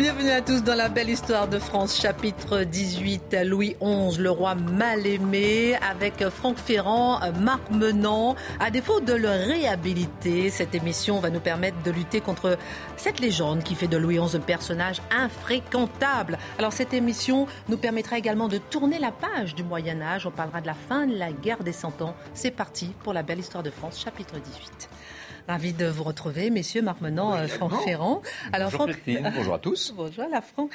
Bienvenue à tous dans la belle histoire de France, chapitre 18, Louis XI, le roi mal aimé, avec Franck Ferrand, Marc Menant. À défaut de le réhabiliter, cette émission va nous permettre de lutter contre cette légende qui fait de Louis XI un personnage infréquentable. Alors cette émission nous permettra également de tourner la page du Moyen Âge. On parlera de la fin de la guerre des Cent Ans. C'est parti pour la belle histoire de France, chapitre 18. Ravi de vous retrouver, messieurs Marc Menant, euh, Franck Ferrand. Alors, bonjour Franck... bonjour à tous. Bonjour la Franck.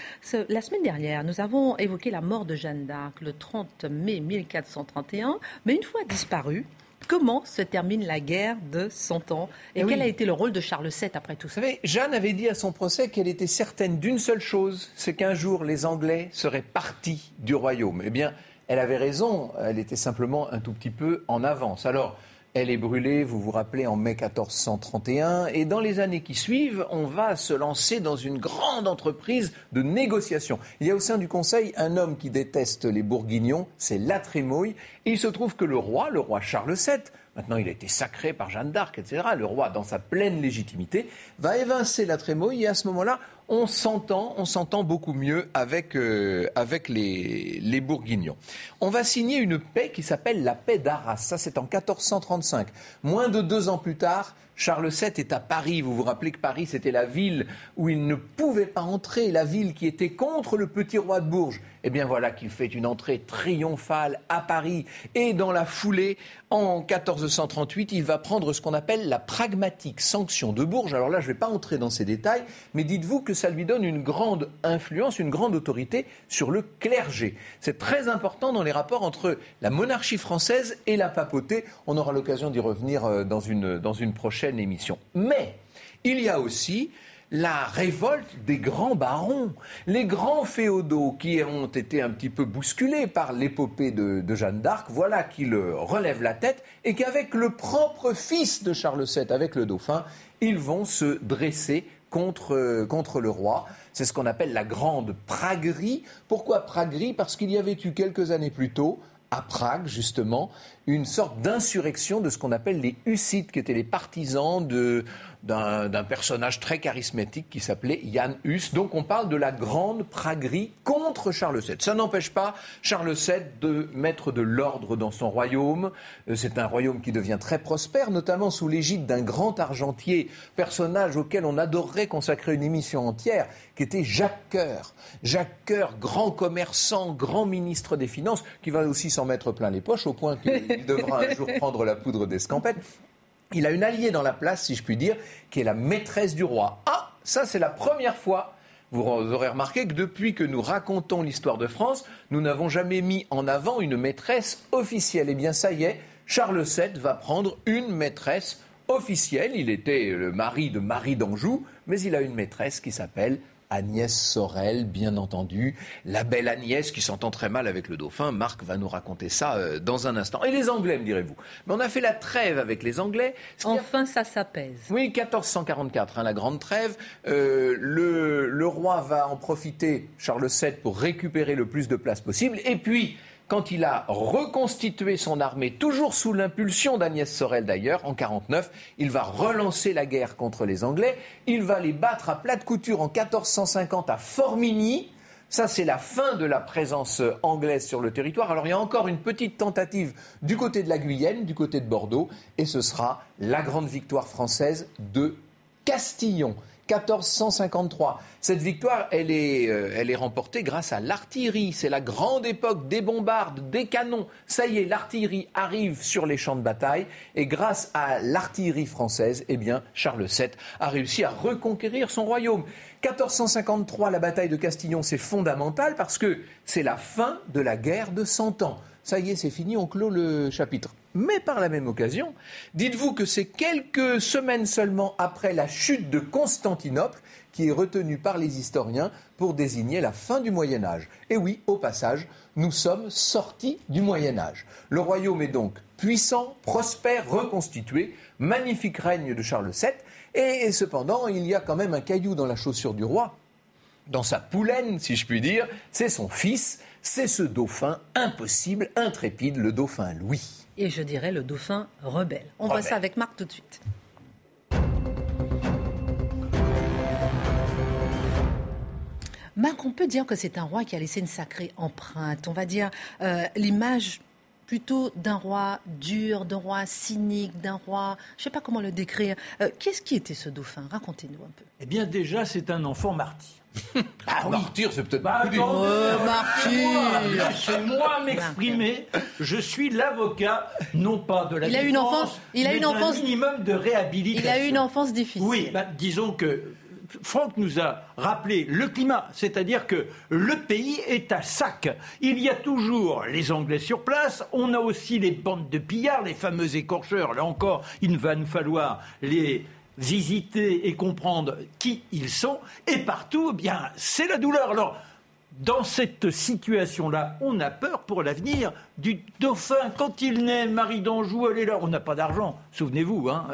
La semaine dernière, nous avons évoqué la mort de Jeanne d'Arc le 30 mai 1431, mais une fois disparue, Comment se termine la guerre de 100 ans? Et, eh quel a été le rôle de Charles VII après tout ça? Vous savez, Jeanne avait dit à son procès qu'elle était certaine d'une seule chose, c'est qu'un jour les Anglais seraient partis du royaume. Eh bien, elle avait raison, elle était simplement un tout petit peu en avance. Alors, elle est brûlée, vous vous rappelez, en mai 1431. Et dans les années qui suivent, on va se lancer dans une grande entreprise de négociation. Il y a au sein du Conseil un homme qui déteste les Bourguignons, c'est La Trémouille. Et il se trouve que le roi, le roi Charles VII, maintenant il a été sacré par Jeanne d'Arc, etc., le roi, dans sa pleine légitimité, va évincer La Trémouille. Et à ce moment-là, on s'entend, on s'entend beaucoup mieux avec, euh, avec les, les, Bourguignons. On va signer une paix qui s'appelle la paix d'Arras. Ça, c'est en 1435. Moins de deux ans plus tard, Charles VII est à Paris. Vous vous rappelez que Paris, c'était la ville où il ne pouvait pas entrer, la ville qui était contre le petit roi de Bourges. Eh bien voilà qu'il fait une entrée triomphale à Paris. Et dans la foulée, en 1438, il va prendre ce qu'on appelle la pragmatique sanction de Bourges. Alors là, je ne vais pas entrer dans ces détails, mais dites-vous que ça lui donne une grande influence, une grande autorité sur le clergé. C'est très important dans les rapports entre la monarchie française et la papauté. On aura l'occasion d'y revenir euh, dans une, dans une prochaine émission. Mais il y a aussi la révolte des grands barons, les grands féodaux qui ont été un petit peu bousculés par l'épopée de, Jeanne d'Arc, voilà qui relèvent la tête et qu'avec le propre fils de Charles VII, avec le dauphin, ils vont se dresser contre, contre le roi. C'est ce qu'on appelle la grande praguerie. Pourquoi praguerie? Parce qu'il y avait eu quelques années plus tôt, à Prague, justement, une sorte d'insurrection de ce qu'on appelle les Hussites, qui étaient les partisans de, d'un personnage très charismatique qui s'appelait Jan Hus. Donc on parle de la grande praguerie contre Charles VII. Ça n'empêche pas Charles VII de mettre de l'ordre dans son royaume. Euh, c'est un royaume qui devient très prospère, notamment sous l'égide d'un grand argentier, personnage auquel on adorerait consacrer une émission entière, qui était Jacques Coeur. Jacques Coeur, grand commerçant, grand ministre des Finances, qui va aussi s'en mettre plein les poches, au point qu'il devra un jour prendre la poudre d'escampette il a une alliée dans la place, si je puis dire, qui est la maîtresse du roi. Ah, ça c'est la première fois vous aurez remarqué que depuis que nous racontons l'histoire de France, nous n'avons jamais mis en avant une maîtresse officielle. Eh bien, ça y est, Charles VII va prendre une maîtresse officielle. Il était le mari de Marie d'Anjou, mais il a une maîtresse qui s'appelle Agnès Sorel, bien entendu, la belle Agnès qui s'entend très mal avec le dauphin. Marc va nous raconter ça euh, dans un instant. Et les Anglais, me direz-vous? Mais on a fait la trêve avec les Anglais. Enfin, ça s'apaise. Oui, 1444, hein, la grande trêve. Euh, le, le roi va en profiter, Charles VII, pour récupérer le plus de place possible. Et puis, quand il a reconstitué son armée, toujours sous l'impulsion d'Agnès Sorel d'ailleurs, en 49, il va relancer la guerre contre les Anglais. Il va les battre à plate couture en 1450 à Formigny. Ça, c'est la fin de la présence anglaise sur le territoire. Alors, il y a encore une petite tentative du côté de la Guyenne, du côté de Bordeaux, et ce sera la grande victoire française de Castillon. 1453. Cette victoire, elle est, euh, elle est remportée grâce à l'artillerie. C'est la grande époque des bombardes, des canons. Ça y est, l'artillerie arrive sur les champs de bataille. Et grâce à l'artillerie française, eh bien, Charles VII a réussi à reconquérir son royaume. 1453, la bataille de Castillon, c'est fondamental parce que c'est la fin de la guerre de Cent Ans ça y est, c'est fini, on clôt le chapitre. Mais par la même occasion, dites-vous que c'est quelques semaines seulement après la chute de Constantinople qui est retenue par les historiens pour désigner la fin du Moyen Âge. Et oui, au passage, nous sommes sortis du Moyen Âge. Le royaume est donc puissant, prospère, reconstitué, magnifique règne de Charles VII. Et, cependant, il y a quand même un caillou dans la chaussure du roi, dans sa poulaine, si je puis dire. C'est son fils, c'est ce dauphin impossible, intrépide, le dauphin Louis. Et je dirais le dauphin rebelle. On voit ça avec Marc tout de suite. Marc, on peut dire que c'est un roi qui a laissé une sacrée empreinte. On va dire euh, l'image plutôt d'un roi dur, d'un roi cynique, d'un roi, je ne sais pas comment le décrire. Euh, qu'est-ce qui était ce dauphin? Racontez-nous un peu. Eh bien déjà, c'est un enfant martyr. Ah, martyr, c'est peut-être bah, plus martyr. Laissez-moi m'exprimer. Je suis l'avocat, non pas de la il a une enfance, il a une enfance minimum de réhabilitation. Il a eu une enfance difficile. Oui, bah, disons que Franck nous a rappelé le climat, c'est-à-dire que le pays est à sac. Il y a toujours les Anglais sur place, on a aussi les bandes de pillards, les fameux écorcheurs. Là encore, il va nous falloir les visiter et comprendre qui ils sont. Et partout, eh bien, c'est la douleur. Alors, dans cette situation-là, on a peur pour l'avenir du dauphin. Quand il naît, Marie d'Anjou, elle est là. On n'a pas d'argent, souvenez-vous. Hein.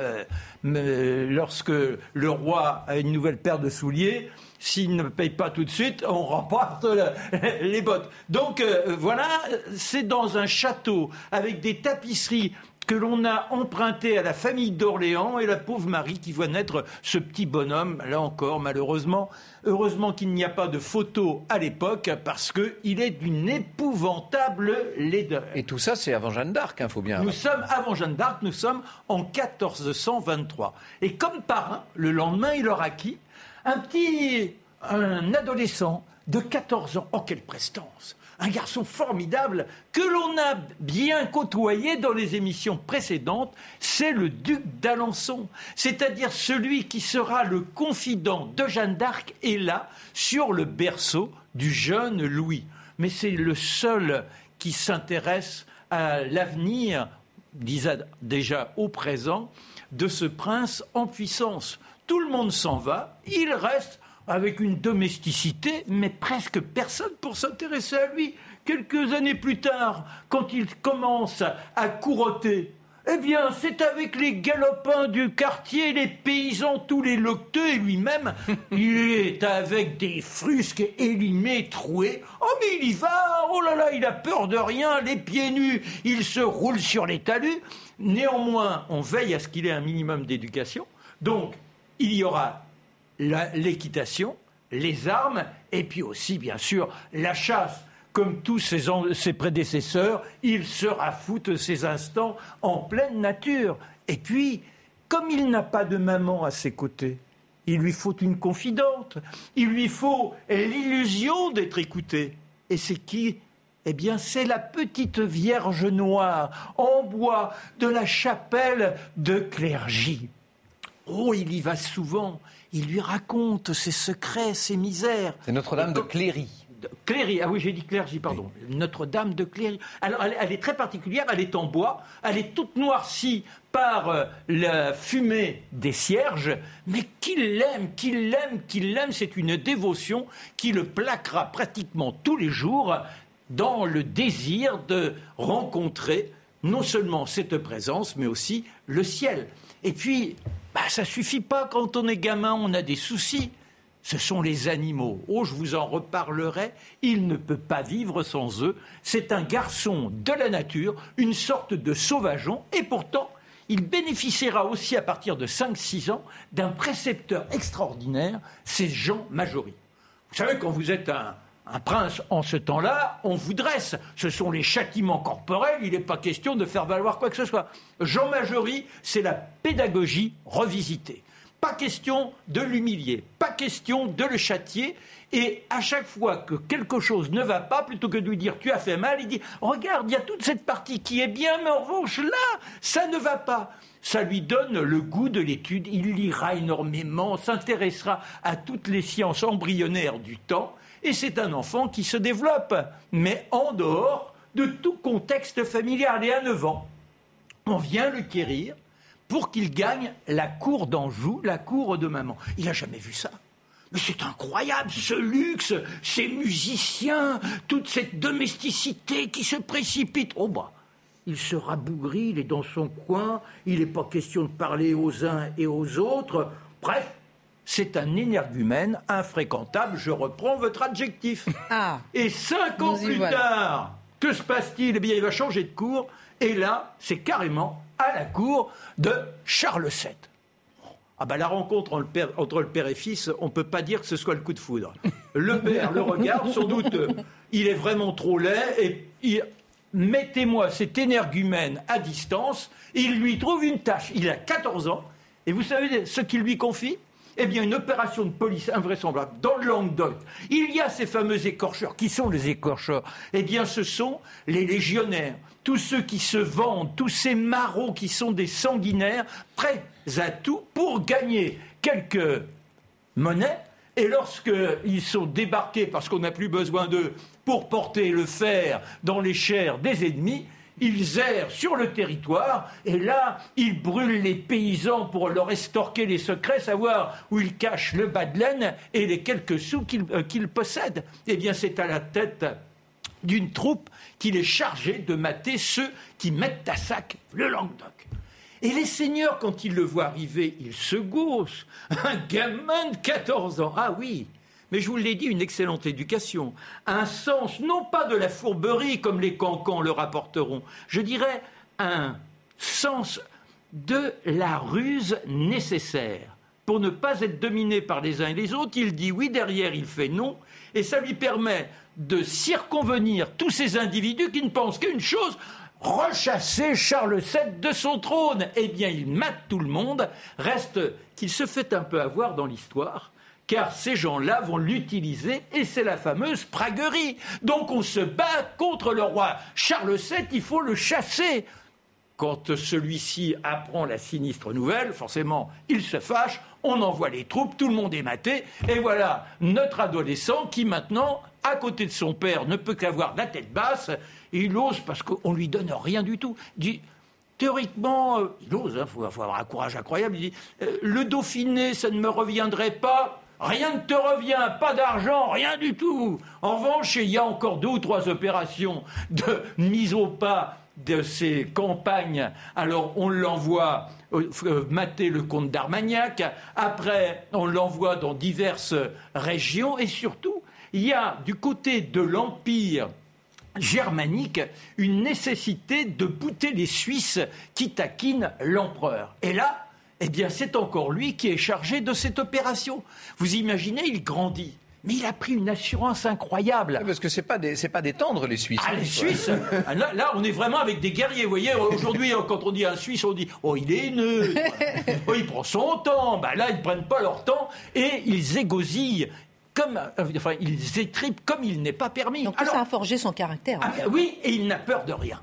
Euh, lorsque le roi a une nouvelle paire de souliers, s'il ne paye pas tout de suite, on remporte les bottes. Donc euh, voilà, c'est dans un château avec des tapisseries que l'on a emprunté à la famille d'Orléans et la pauvre Marie qui voit naître ce petit bonhomme, là encore, malheureusement. Heureusement qu'il n'y a pas de photo à l'époque parce qu'il est d'une épouvantable laideur. Et tout ça, c'est avant Jeanne d'Arc, il hein, faut bien. Nous sommes avant Jeanne d'Arc, nous sommes en 1423. Et comme parrain, le lendemain, il aura qui Un petit, un adolescent de 14 ans. Oh, quelle prestance un garçon formidable que l'on a bien côtoyé dans les émissions précédentes, c'est le duc d'Alençon, c'est-à-dire celui qui sera le confident de Jeanne d'Arc et là, sur le berceau du jeune Louis. Mais c'est le seul qui s'intéresse à l'avenir, disait déjà au présent, de ce prince en puissance. Tout le monde s'en va, il reste avec une domesticité, mais presque personne pour s'intéresser à lui. Quelques années plus tard, quand il commence à couroter, eh bien, c'est avec les galopins du quartier, les paysans, tous les locteux et lui-même. il est avec des frusques élimés, troués. Oh, mais il y va Oh là là, il a peur de rien, les pieds nus, il se roule sur les talus. Néanmoins, on veille à ce qu'il ait un minimum d'éducation. Donc, il y aura l'équitation, les armes, et puis aussi, bien sûr, la chasse. Comme tous ses, prédécesseurs, il se rafoute ses instants en pleine nature. Et puis, comme il n'a pas de maman à ses côtés, il lui faut une confidente, il lui faut l'illusion d'être écouté. Et c'est qui? Eh bien, c'est la petite Vierge noire en bois de la chapelle de Clergy. Oh, il y va souvent, il lui raconte ses secrets, ses misères. C'est Notre-Dame de Cléry. Cléry, ah oui, j'ai dit Clergy, pardon. Notre-Dame de Cléry. Alors, elle, est très particulière, elle est en bois, elle est toute noircie par euh, la fumée des cierges, mais qu'il l'aime, qu'il l'aime, qu'il l'aime, c'est une dévotion qui le plaquera pratiquement tous les jours dans le désir de rencontrer non seulement cette présence, mais aussi le ciel. Et puis, bah, ça suffit pas quand on est gamin, on a des soucis. Ce sont les animaux. Oh, je vous en reparlerai. Il ne peut pas vivre sans eux. C'est un garçon de la nature, une sorte de sauvageon, et pourtant, il bénéficiera aussi à partir de 5-6 ans d'un précepteur extraordinaire, c'est Jean Majory. Vous savez, quand vous êtes un, un prince, en ce temps-là, on vous dresse. Ce sont les châtiments corporels, il n'est pas question de faire valoir quoi que ce soit. Jean Majory, c'est la pédagogie revisitée. Pas question de l'humilier, pas question de le châtier. Et à chaque fois que quelque chose ne va pas, plutôt que de lui dire tu as fait mal, il dit regarde, il y a toute cette partie qui est bien, mais en revanche là, ça ne va pas. Ça lui donne le goût de l'étude, il lira énormément, s'intéressera à toutes les sciences embryonnaires du temps, et c'est un enfant qui se développe, mais en dehors de tout contexte familial. Et à 9 ans, on vient le quérir pour qu'il gagne la cour d'Anjou, la cour de maman. Il n'a jamais vu ça. Mais c'est incroyable, ce luxe, ces musiciens, toute cette domesticité qui se précipite. Oh bah, il se rabougrit, il est dans son coin, il n'est pas question de parler aux uns et aux autres. Bref, c'est un énergumène infréquentable. Je reprends votre adjectif. Ah. Et cinq ans plus voilà. tard, que se passe-t-il? Eh bien, il va changer de cours. Et là, c'est carrément à la cour de Charles VII. Ah bah la rencontre entre le, père, entre le père et fils, on ne peut pas dire que ce soit le coup de foudre. Le père le regarde, sans doute, euh, il est vraiment trop laid, et il- mettez-moi cet énergumène à distance, il lui trouve une tâche. Il a 14 ans, et vous savez ce qu'il lui confie? Eh bien, une opération de police invraisemblable dans le Languedoc. Il y a ces fameux écorcheurs. Qui sont les écorcheurs? Eh bien, ce sont les légionnaires. Tous ceux qui se vendent, tous ces marauds qui sont des sanguinaires, prêts à tout pour gagner quelques monnaies. Et lorsqu'ils sont débarqués parce qu'on n'a plus besoin d'eux pour porter le fer dans les chairs des ennemis, ils errent sur le territoire et là, ils brûlent les paysans pour leur estorquer les secrets, savoir où ils cachent le bas de laine et les quelques sous qu'ils euh, qu'ils possèdent. Eh bien, c'est à la tête d'une troupe qu'il est chargé de mater ceux qui mettent à sac le Languedoc. Et les seigneurs, quand ils le voient arriver, ils se gaussent. Un gamin de 14 ans. Ah oui, mais je vous l'ai dit, une excellente éducation. Un sens, non pas de la fourberie comme les cancans le rapporteront, je dirais un sens de la ruse nécessaire. Pour ne pas être dominé par les uns et les autres, il dit oui, derrière il fait non, et ça lui permet de circonvenir tous ces individus qui ne pensent qu'une chose, rechasser Charles VII de son trône. Eh bien, il mate tout le monde, reste qu'il se fait un peu avoir dans l'histoire. Car ces gens-là vont l'utiliser et c'est la fameuse praguerie. Donc on se bat contre le roi Charles VII, il faut le chasser. Quand celui-ci apprend la sinistre nouvelle, forcément, il se fâche, on envoie les troupes, tout le monde est maté, et voilà notre adolescent qui maintenant, à côté de son père, ne peut qu'avoir la tête basse, et il ose parce qu'on lui donne rien du tout. Dit, théoriquement, euh, il ose, il faut, faut avoir un courage incroyable, il dit, euh, le Dauphiné, ça ne me reviendrait pas. Rien ne te revient, pas d'argent, rien du tout. En revanche, il y a encore deux ou trois opérations de mise au pas de ces campagnes. Alors, on l'envoie euh, mater le comte d'Armagnac. Après, on l'envoie dans diverses régions. Et surtout, il y a du côté de l'Empire germanique une nécessité de bouter les Suisses qui taquinent l'empereur. Et là, eh bien, c'est encore lui qui est chargé de cette opération. Vous imaginez, il grandit. Mais il a pris une assurance incroyable. Parce que c'est pas des, c'est pas des tendres les Suisses. Ah, les Suisses ah, là, là, on est vraiment avec des guerriers. Vous voyez, aujourd'hui, hein, quand on dit un Suisse, on dit Oh, il est neutre. oh, il prend son temps. Ben là, ils ne prennent pas leur temps et ils égosillent. Comme, euh, enfin, ils étripent comme il n'est pas permis. Donc Alors, ça a forgé son caractère. ah, oui, et il n'a peur de rien.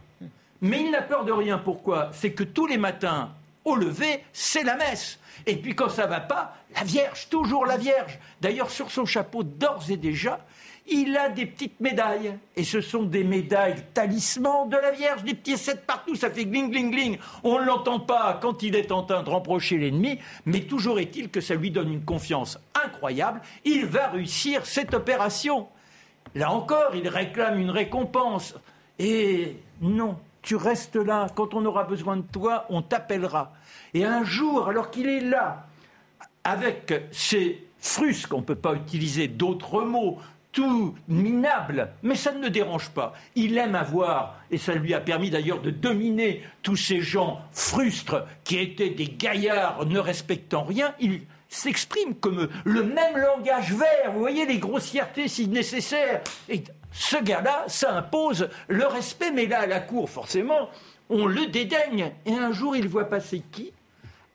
Mais il n'a peur de rien. Pourquoi? C'est que tous les matins, au lever, c'est la messe. Et puis quand ça va pas, la Vierge, toujours la Vierge. D'ailleurs, sur son chapeau, d'ores et déjà, il a des petites médailles. Et ce sont des médailles talismans de la Vierge, des petits sept partout, ça fait gling, gling, gling. On ne l'entend pas quand il est en train de reprocher l'ennemi, mais toujours est-il que ça lui donne une confiance incroyable. Il va réussir cette opération. Là encore, il réclame une récompense. Et non, tu restes là. Quand on aura besoin de toi, on t'appellera. Et un jour, alors qu'il est là, avec ses frusques, on ne peut pas utiliser d'autres mots, tout minable, mais ça ne le dérange pas. Il aime avoir, et ça lui a permis d'ailleurs de dominer tous ces gens frustres qui étaient des gaillards ne respectant rien. Il s'exprime comme le même langage vert, vous voyez les grossièretés si nécessaire. Et ce gars-là, ça impose le respect, mais là, à la cour, forcément, on le dédaigne. Et un jour, il voit passer qui?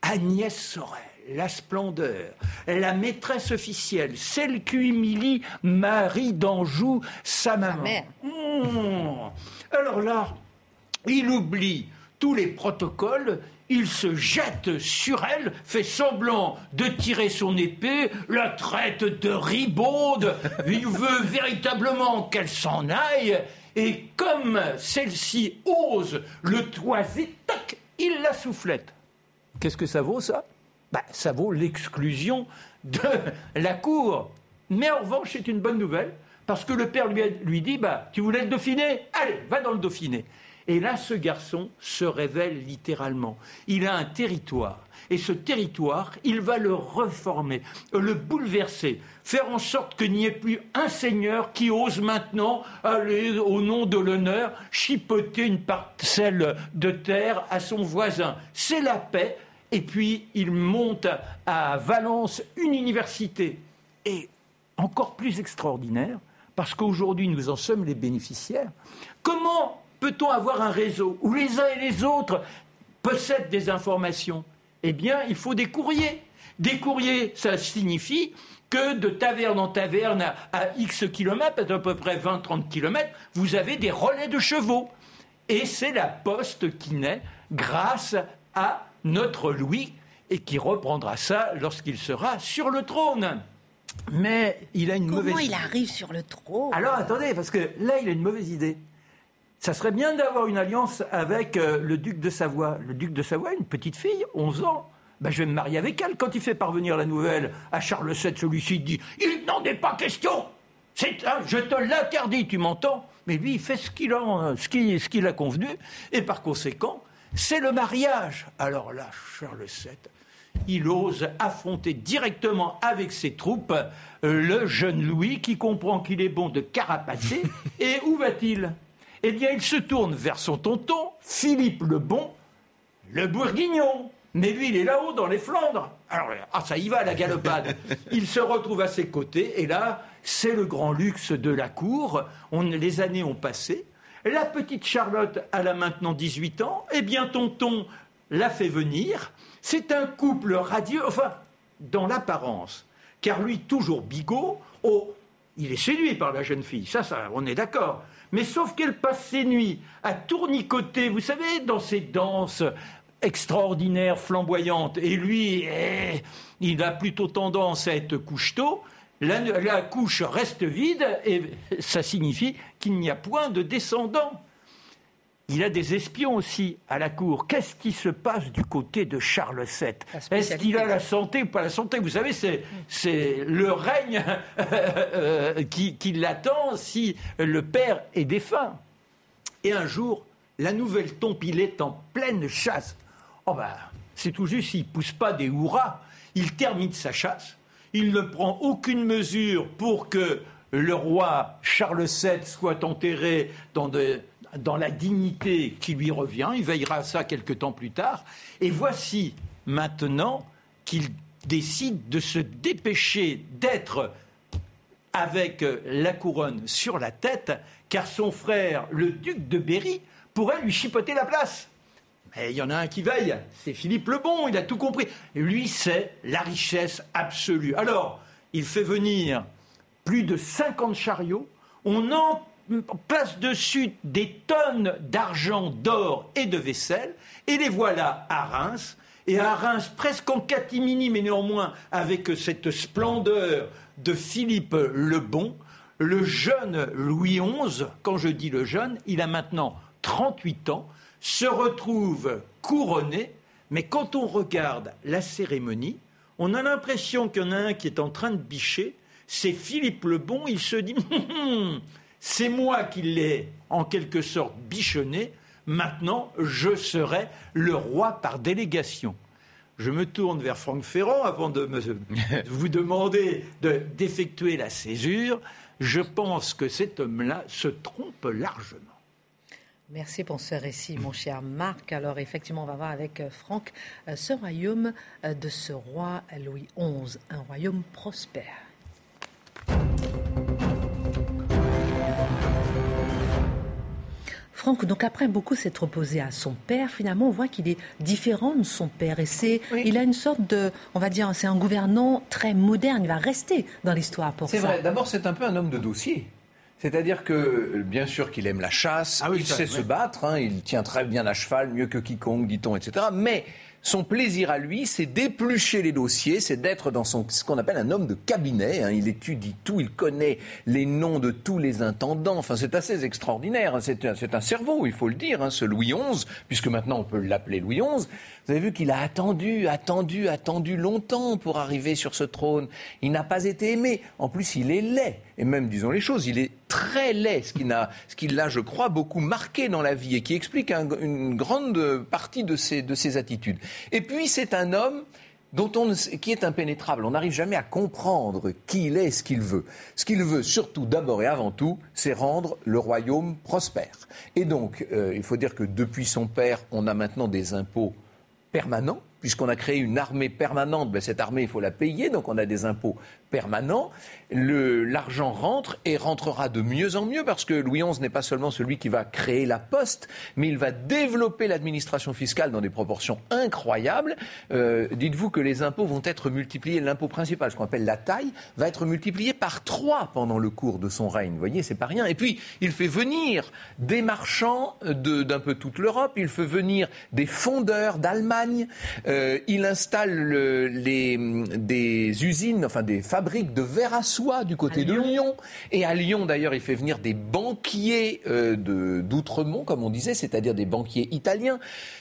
Agnès Sorel, la splendeur, la maîtresse officielle, celle qui humilie Marie d'Anjou, sa maman. mère. Mmh. Alors là, il oublie tous les protocoles, il se jette sur elle, fait semblant de tirer son épée, la traite de ribaude, il veut véritablement qu'elle s'en aille, et comme celle-ci ose le toiser, tac, il la soufflette. Qu'est-ce que ça vaut ça? Bah, Ça vaut l'exclusion de la cour. Mais en revanche, c'est une bonne nouvelle, parce que le père lui, lui dit, bah, tu voulais le Dauphiné? Allez, va dans le Dauphiné. Et là, ce garçon se révèle littéralement. Il a un territoire. Et ce territoire, il va le reformer, le bouleverser, faire en sorte qu'il n'y ait plus un seigneur qui ose maintenant au nom de l'honneur, chipoter une parcelle de terre à son voisin. C'est la paix. Et puis, il monte à Valence une université. Et encore plus extraordinaire, parce qu'aujourd'hui, nous en sommes les bénéficiaires. Comment peut-on avoir un réseau où les uns et les autres possèdent des informations? Eh bien, il faut des courriers. Des courriers, ça signifie que de taverne en taverne à, X kilomètres, à peu près 20-30 kilomètres, vous avez des relais de chevaux. Et c'est la poste qui naît grâce à notre Louis et qui reprendra ça lorsqu'il sera sur le trône. Mais il a une Comment mauvaise Comment il arrive sur le trône? Alors attendez, parce que là, il a une mauvaise idée. Ça serait bien d'avoir une alliance avec euh, le duc de Savoie. Le duc de Savoie, une petite fille, 11 ans. Ben, je vais me marier avec elle. Quand il fait parvenir la nouvelle à Charles VII, celui-ci dit Il n'en est pas question C'est Je te l'interdis, tu m'entends Mais lui, il fait ce qu'il a, ce qu'il, ce qu'il a convenu. Et par conséquent, c'est le mariage. Alors là, Charles VII, il ose affronter directement avec ses troupes euh, le jeune Louis qui comprend qu'il est bon de carapater. Et où va-t-il? Eh bien, il se tourne vers son tonton, Philippe le Bon, le bourguignon. Mais lui, il est là-haut, dans les Flandres. Alors, ah, ça y va, la galopade. Il se retrouve à ses côtés, et là, c'est le grand luxe de la cour. On, les années ont passé. La petite Charlotte, elle a maintenant 18 ans. Eh bien, tonton l'a fait venir. C'est un couple radieux, enfin, dans l'apparence, car lui, toujours bigot, oh, il est séduit par la jeune fille, ça, ça, on est d'accord. Mais sauf qu'elle passe ses nuits à tournicoter, vous savez, dans ces danses extraordinaires, flamboyantes, et lui, eh, il a plutôt tendance à être couche-tôt. La, la couche reste vide et ça signifie qu'il n'y a point de descendant. Il a des espions aussi à la cour. Qu'est-ce qui se passe du côté de Charles VII Est-ce qu'il a la santé ou pas la santé? Vous savez, c'est le règne euh, qui, qui l'attend si le père est défunt. Et un jour, la nouvelle tombe, il est en pleine chasse. Oh ben, c'est tout juste, il ne pousse pas des hurrahs. Il termine sa chasse. Il ne prend aucune mesure pour que le roi Charles VII soit enterré dans la dignité qui lui revient. Il veillera à ça quelque temps plus tard. Et voici maintenant qu'il décide de se dépêcher d'être avec la couronne sur la tête, car son frère, le duc de Berry, pourrait lui chipoter la place. Mais il y en a un qui veille, c'est Philippe le Bon, il a tout compris. Lui, c'est la richesse absolue. Alors, il fait venir plus de 50 chariots, on en place dessus des tonnes d'argent, d'or et de vaisselle, et les voilà à Reims. Et à Reims, presque en catimini, mais néanmoins avec cette splendeur de Philippe le Bon, le jeune Louis XI, quand je dis le jeune, il a maintenant 38 ans, se retrouve couronné, mais quand on regarde la cérémonie, on a l'impression qu'il y en a un qui est en train de bicher, c'est Philippe le Bon, il se dit hum, hum, c'est moi qui l'ai en quelque sorte bichonné. Maintenant, je serai le roi par délégation. Je me tourne vers Franck Ferrand avant de, vous demander d'effectuer la césure. Je pense que cet homme-là se trompe largement. Merci pour ce récit, mon cher Marc. Alors, effectivement, on va voir avec euh, Franck euh, ce royaume euh, de ce roi Louis XI, un royaume prospère. Franck, donc après beaucoup s'être opposé à son père, finalement on voit qu'il est différent de son père et c'est, il a une sorte de, on va dire, c'est un gouvernant très moderne. Il va rester dans l'histoire pour ça. C'est vrai. D'abord, c'est un peu un homme de dossier. C'est-à-dire que, bien sûr, qu'il aime la chasse, ah il sait se battre, hein, il tient très bien à cheval, mieux que quiconque, dit-on, etc. Mais son plaisir à lui, c'est d'éplucher les dossiers, c'est d'être dans son, ce qu'on appelle un homme de cabinet. Hein. Il étudie tout, il connaît les noms de tous les intendants. Enfin, c'est assez extraordinaire. Hein. C'est un, cerveau, il faut le dire, hein, ce Louis XI, puisque maintenant on peut l'appeler Louis XI. Vous avez vu qu'il a attendu, attendu, attendu longtemps pour arriver sur ce trône. Il n'a pas été aimé. En plus, il est laid. Et même, disons les choses, il est très laid, ce qui, l'a, je crois, beaucoup marqué dans la vie et qui explique une grande partie de ses, de ses attitudes. Et puis, c'est un homme dont on, qui est impénétrable. On n'arrive jamais à comprendre qui il est et ce qu'il veut. Ce qu'il veut, surtout, d'abord et avant tout, c'est rendre le royaume prospère. Et donc, euh, il faut dire que depuis son père, on a maintenant des impôts permanents puisqu'on a créé une armée permanente, ben cette armée, il faut la payer, donc on a des impôts permanents. L'argent rentre et rentrera de mieux en mieux parce que Louis XI n'est pas seulement celui qui va créer la poste, mais il va développer l'administration fiscale dans des proportions incroyables. Euh, dites-vous que les impôts vont être multipliés, l'impôt principal, ce qu'on appelle la taille, va être multiplié par trois pendant le cours de son règne. Vous voyez, c'est pas rien. Et puis, il fait venir des marchands d'un peu toute l'Europe, il fait venir des fondeurs d'Allemagne. Euh, il installe des usines, enfin des fabriques de verre à soie du côté de Lyon. Et à Lyon, d'ailleurs, il fait venir des banquiers euh, d'Outremont, comme on disait, c'est-à-dire des banquiers italiens.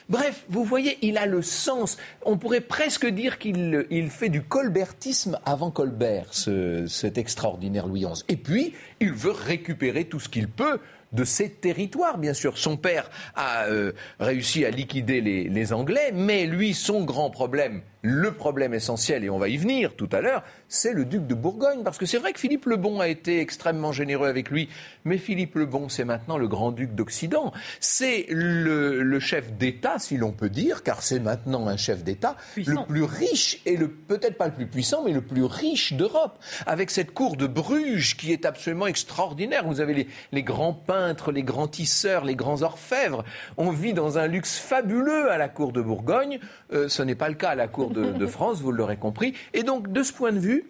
Bref, vous voyez, il a le sens. On pourrait presque dire qu'il il fait du colbertisme avant Colbert, cet extraordinaire Louis XI. Et puis, il veut récupérer tout ce qu'il peut de ces territoires, bien sûr. Son père a euh, réussi à liquider les, les Anglais, mais lui, son grand problème, le problème essentiel, et on va y venir tout à l'heure, c'est le duc de Bourgogne. Parce que c'est vrai que Philippe le Bon a été extrêmement généreux avec lui, mais Philippe le Bon, c'est maintenant le grand-duc d'Occident. C'est le, chef d'État, si l'on peut dire, car c'est maintenant un chef d'État, le plus riche, et le peut-être pas le plus puissant, mais le plus riche d'Europe. Avec cette cour de Bruges qui est absolument extraordinaire. Vous avez les, grands peintres, les grands tisseurs, les grands orfèvres. On vit dans un luxe fabuleux à la cour de Bourgogne. Euh, ce n'est pas le cas à la cour de, France, vous l'aurez compris. Et donc, de ce point de vue,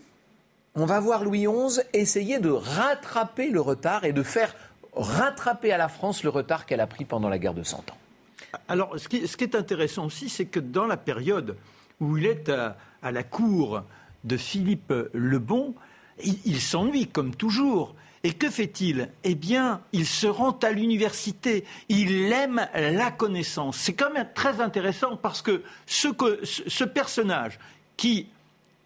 on va voir Louis XI essayer de rattraper le retard et de faire rattraper à la France le retard qu'elle a pris pendant la guerre de Cent Ans. Alors, ce qui, est intéressant aussi, c'est que dans la période où il est à, la cour de Philippe le Bon, il s'ennuie comme toujours. Et que fait-il? Eh bien, il se rend à l'université. Il aime la connaissance. C'est quand même très intéressant parce que ce, personnage qui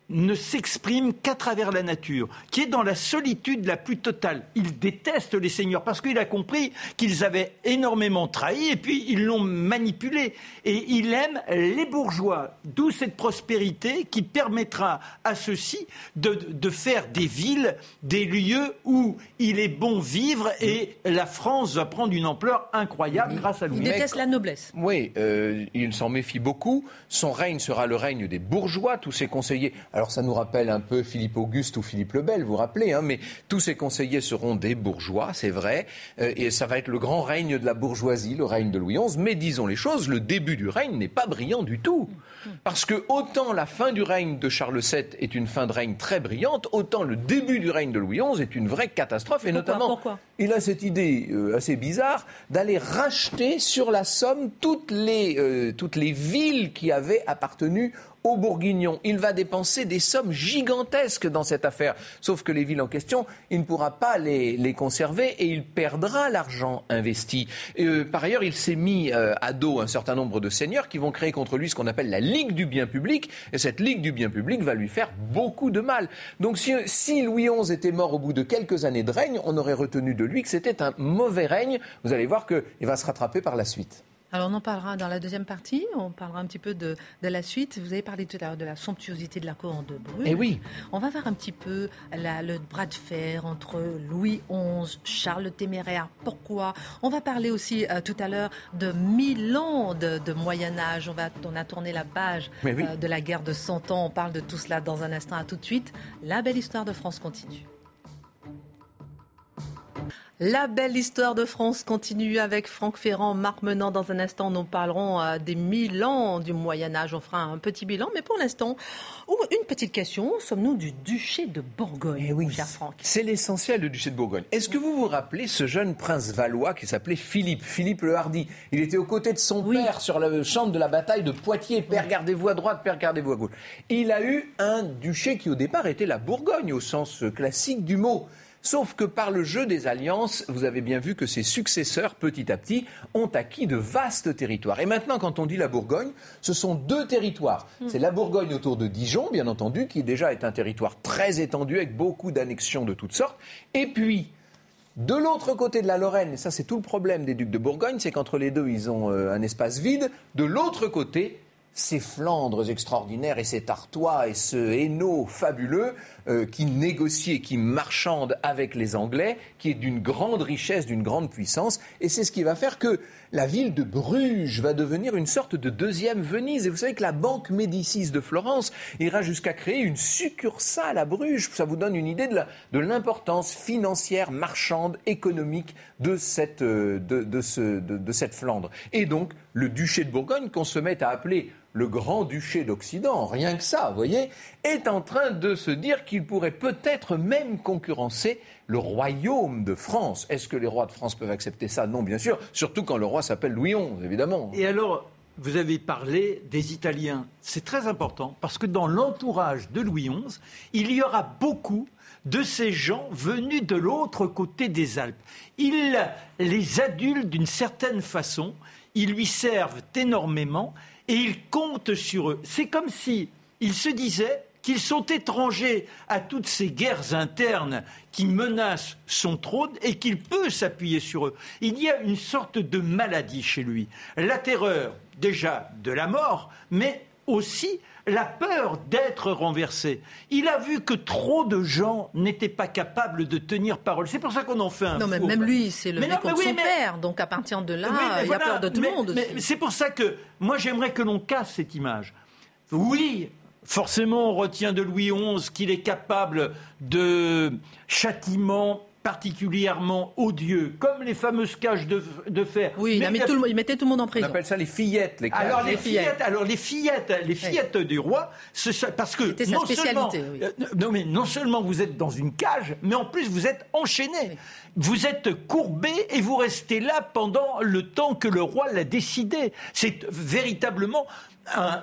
ne s'exprime qu'à travers la nature, qui est dans la solitude la plus totale. Il déteste les seigneurs parce qu'il a compris qu'ils avaient énormément trahi et puis ils l'ont manipulé. Et il aime les bourgeois, d'où cette prospérité qui permettra à ceux-ci de, faire des villes, des lieux où il est bon vivre et la France va prendre une ampleur incroyable grâce à lui. Il déteste la noblesse. Oui, euh, il s'en méfie beaucoup. Son règne sera le règne des bourgeois, tous ses conseillers. Alors ça nous rappelle un peu Philippe Auguste ou Philippe le Bel, vous vous rappelez, hein, mais tous ces conseillers seront des bourgeois, c'est vrai, euh, et ça va être le grand règne de la bourgeoisie, le règne de Louis XI, mais disons les choses, le début du règne n'est pas brillant du tout. Parce que autant la fin du règne de Charles VII est une fin de règne très brillante, autant le début du règne de Louis XI est une vraie catastrophe, et notamment, il a cette idée euh, assez bizarre d'aller racheter sur la Somme toutes les, euh, toutes les villes qui avaient appartenu aux Bourguignons. Il va dépenser des sommes gigantesques dans cette affaire. Sauf que les villes en question, il ne pourra pas les, conserver et il perdra l'argent investi. Euh, par ailleurs, il s'est mis à dos un certain nombre de seigneurs qui vont créer contre lui ce qu'on appelle la Ligue du bien public. Et cette Ligue du bien public va lui faire beaucoup de mal. Donc si, Louis XI était mort au bout de quelques années de règne, on aurait retenu de lui que c'était un mauvais règne. Vous allez voir qu'il va se rattraper par la suite. Alors on en parlera dans la deuxième partie, on parlera un petit peu de, la suite. Vous avez parlé tout à l'heure de la somptuosité de la cour de Bruges. Et eh oui. On va voir un petit peu le bras de fer entre Louis XI, Charles le Téméraire. Pourquoi? On va parler aussi euh, tout à l'heure de mille ans de, Moyen Âge. On, va, on a tourné la page euh, de la guerre de Cent Ans. On parle de tout cela dans un instant. À tout de suite. La belle histoire de France continue. La belle histoire de France continue avec Franck Ferrand, Marc Menant. Dans un instant, nous parlerons euh, des mille ans du Moyen Âge. On fera un petit bilan, mais pour l'instant, une petite question. Sommes-nous du duché de Bourgogne, eh oui, cher Franck? C'est l'essentiel du duché de Bourgogne. Est-ce que vous vous rappelez ce jeune prince valois qui s'appelait Philippe, Philippe le Hardy Il était aux côtés de son père sur le champ de la bataille de Poitiers. Père, gardez-vous à droite, père, gardez-vous à gauche. Il a eu un duché qui, au départ, était la Bourgogne, au sens classique du mot. Sauf que par le jeu des alliances, vous avez bien vu que ses successeurs, petit à petit, ont acquis de vastes territoires. Et maintenant, quand on dit la Bourgogne, ce sont deux territoires. Hmm. C'est la Bourgogne autour de Dijon, bien entendu, qui déjà est un territoire très étendu avec beaucoup d'annexions de toutes sortes. Et puis, de l'autre côté de la Lorraine, et ça c'est tout le problème des ducs de Bourgogne, c'est qu'entre les deux, ils ont euh, un espace vide. De l'autre côté, ces Flandres extraordinaires et cet Artois et ce Hainaut fabuleux euh, qui négocie et qui marchande avec les Anglais, qui est d'une grande richesse, d'une grande puissance. Et c'est ce qui va faire que la ville de Bruges va devenir une sorte de deuxième Venise. Et vous savez que la Banque Médicis de Florence ira jusqu'à créer une succursale à Bruges. Ça vous donne une idée de l'importance financière, marchande, économique de cette, euh, de, de cette Flandre. Et donc, le duché de Bourgogne, qu'on se met à appeler le grand-duché d'Occident, rien que ça, vous voyez, est en train de se dire qu'il pourrait peut-être même concurrencer le royaume de France. Est-ce que les rois de France peuvent accepter ça? Non, bien sûr, surtout quand le roi s'appelle Louis XI, évidemment. Et alors, vous avez parlé des Italiens. C'est très important parce que dans l'entourage de Louis XI, il y aura beaucoup de ces gens venus de l'autre côté des Alpes. Il les adule d'une certaine façon, ils lui servent énormément et il compte sur eux. C'est comme si il se disait qu'ils sont étrangers à toutes ces guerres internes qui menacent son trône et qu'il peut s'appuyer sur eux. Il y a une sorte de maladie chez lui. La terreur, déjà, de la mort, mais aussi la peur d'être renversé. Il a vu que trop de gens n'étaient pas capables de tenir parole. C'est pour ça qu'on en fait un. Non, mais même lui, c'est le son père. Donc à partir de là, il y a peur de tout le monde. C'est pour ça que moi j'aimerais que l'on casse cette image. Oui, forcément, on retient de Louis XI qu'il est capable de châtiment particulièrement odieux, comme les fameuses cages de, fer. Oui, il, mettait tout le monde en prison. On appelle ça les fillettes, les cages. Alors les, fillettes. alors les fillettes, les fillettes du roi, parce que non seulement, euh, non mais non seulement vous êtes dans une cage, mais en plus vous êtes enchaîné. Vous êtes courbé et vous restez là pendant le temps que le roi l'a décidé. C'est véritablement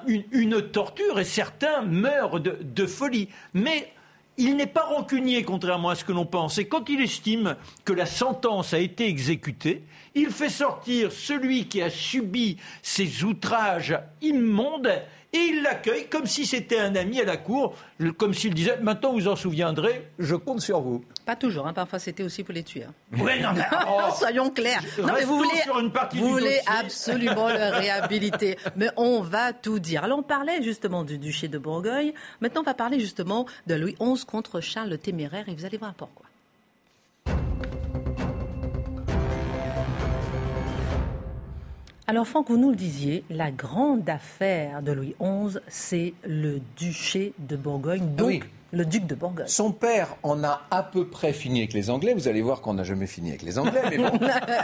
une, torture et certains meurent de, de folie. Mais il n'est pas rancunier, contrairement à ce que l'on pense. Et quand il estime que la sentence a été exécutée, il fait sortir celui qui a subi ces outrages immondes et il l'accueille comme si c'était un ami à la cour, comme s'il disait Maintenant vous en souviendrez, je compte sur vous. Pas toujours, hein. parfois c'était aussi pour les tuer. Hein. Oui, non, mais, oh. Soyons clairs. Non, mais vous voulez, vous voulez absolument le réhabiliter. Mais on va tout dire. Alors on parlait justement du duché de Bourgogne. Maintenant on va parler justement de Louis XI contre Charles le Téméraire et vous allez voir pourquoi. Alors Franck, vous nous le disiez, la grande affaire de Louis XI, c'est le duché de Bourgogne, donc le duc de Bourgogne. Son père en a à peu près fini avec les Anglais. Vous allez voir qu'on n'a jamais fini avec les Anglais, mais bon.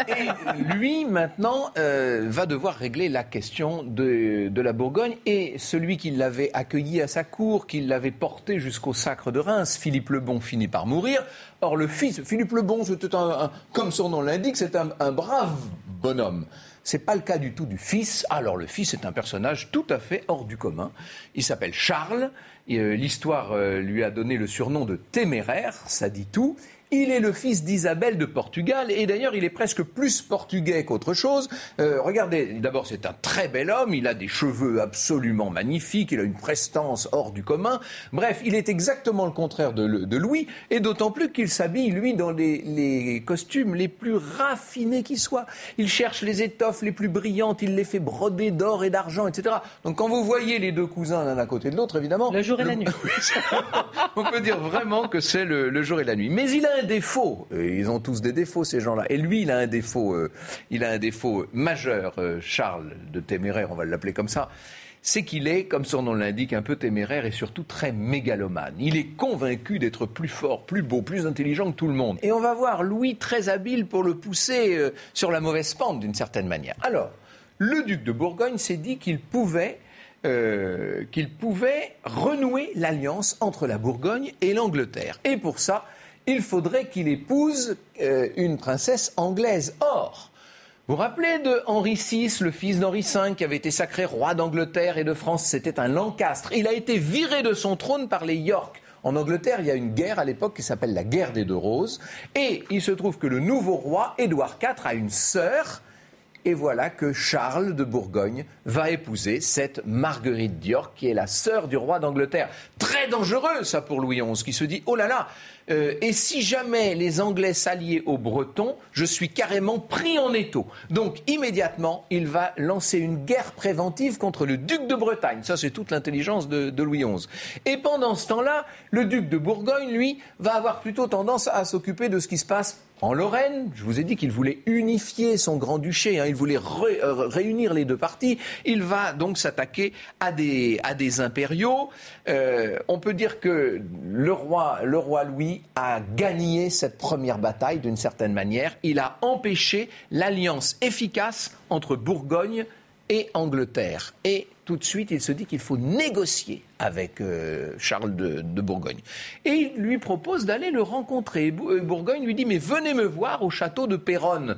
Et lui, maintenant, euh, va devoir régler la question de, de la Bourgogne. Et celui qui l'avait accueilli à sa cour, qui l'avait porté jusqu'au sacre de Reims, Philippe le Bon, finit par mourir. Or, le fils, Philippe le Bon, c'était un, comme son nom l'indique, c'est un, un brave bonhomme. Ce n'est pas le cas du tout du fils. Alors le fils est un personnage tout à fait hors du commun. Il s'appelle Charles. Euh, l'histoire euh, lui a donné le surnom de téméraire, ça dit tout. Il est le fils d'Isabelle de Portugal et d'ailleurs il est presque plus portugais qu'autre chose. Euh, regardez, d'abord c'est un très bel homme, il a des cheveux absolument magnifiques, il a une prestance hors du commun. Bref, il est exactement le contraire de, Louis et d'autant plus qu'il s'habille lui dans les, costumes les plus raffinés qui soient. Il cherche les étoffes les plus brillantes, il les fait broder d'or et d'argent, etc. Donc quand vous voyez les deux cousins l'un à côté de l'autre, évidemment... Le jour et la nuit. on peut dire vraiment que c'est le, le jour et la nuit. Mais il a défaut. Ils ont tous des défauts, ces gens-là. Et lui, il a un défaut, euh, il a un défaut majeur, euh, Charles de téméraire, on va l'appeler comme ça. C'est qu'il est, comme son nom l'indique, un peu téméraire et surtout très mégalomane. Il est convaincu d'être plus fort, plus beau, plus intelligent que tout le monde. Et on va voir Louis très habile pour le pousser euh, sur la mauvaise pente d'une certaine manière. Alors, le duc de Bourgogne s'est dit qu'il pouvait qu'il pouvait renouer l'alliance entre la Bourgogne et l'Angleterre. Et pour ça, il faudrait qu'il épouse euh, une princesse anglaise. Or, vous vous rappelez de Henri VI, le fils d'Henri V, qui avait été sacré roi d'Angleterre et de France C'était un Lancastre. Il a été viré de son trône par les York. En Angleterre, il y a une guerre à l'époque qui s'appelle la guerre des deux roses. Et il se trouve que le nouveau roi, Édouard IV, a une sœur et voilà que Charles de Bourgogne va épouser cette Marguerite d'York, qui est la sœur du roi d'Angleterre. Très dangereux, ça, pour Louis XI, qui se dit Oh là là, euh, et si jamais les Anglais s'alliaient aux Bretons, je suis carrément pris en étau. Donc, immédiatement, il va lancer une guerre préventive contre le duc de Bretagne. Ça, c'est toute l'intelligence de, de Louis XI. Et pendant ce temps-là, le duc de Bourgogne, lui, va avoir plutôt tendance à s'occuper de ce qui se passe en Lorraine, je vous ai dit qu'il voulait unifier son grand-duché, hein, il voulait euh, réunir les deux parties. Il va donc s'attaquer à des, à des impériaux. Euh, on peut dire que le roi, le roi Louis a gagné cette première bataille d'une certaine manière. Il a empêché l'alliance efficace entre Bourgogne Angleterre. Et tout de suite, il se dit qu'il faut négocier avec euh, Charles de, Bourgogne. Et il lui propose d'aller le rencontrer. Euh, Bourgogne lui dit, mais venez me voir au château de Péronne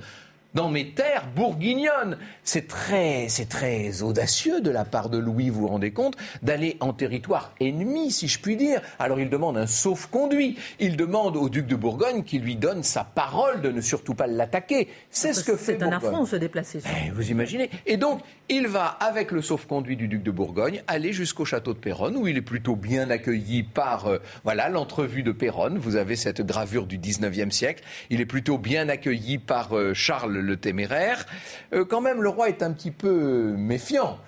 dans mes terres bourguignonnes. C'est très, c'est très audacieux de la part de Louis, vous vous rendez compte, d'aller en territoire ennemi, si je puis dire. Alors il demande un sauf-conduit. Il demande au duc de Bourgogne qu'il lui donne sa parole de ne surtout pas l'attaquer. C'est ce que fait C'est un affront se déplacer. Eh, vous imaginez Et donc, il va, avec le sauf-conduit du duc de Bourgogne, aller jusqu'au château de Péronne, où il est plutôt bien accueilli par, euh, voilà, l'entrevue de Péronne. Vous avez cette gravure du 19e siècle. Il est plutôt bien accueilli par euh, Charles le téméraire. Euh, quand même, le roi est un petit peu méfiant.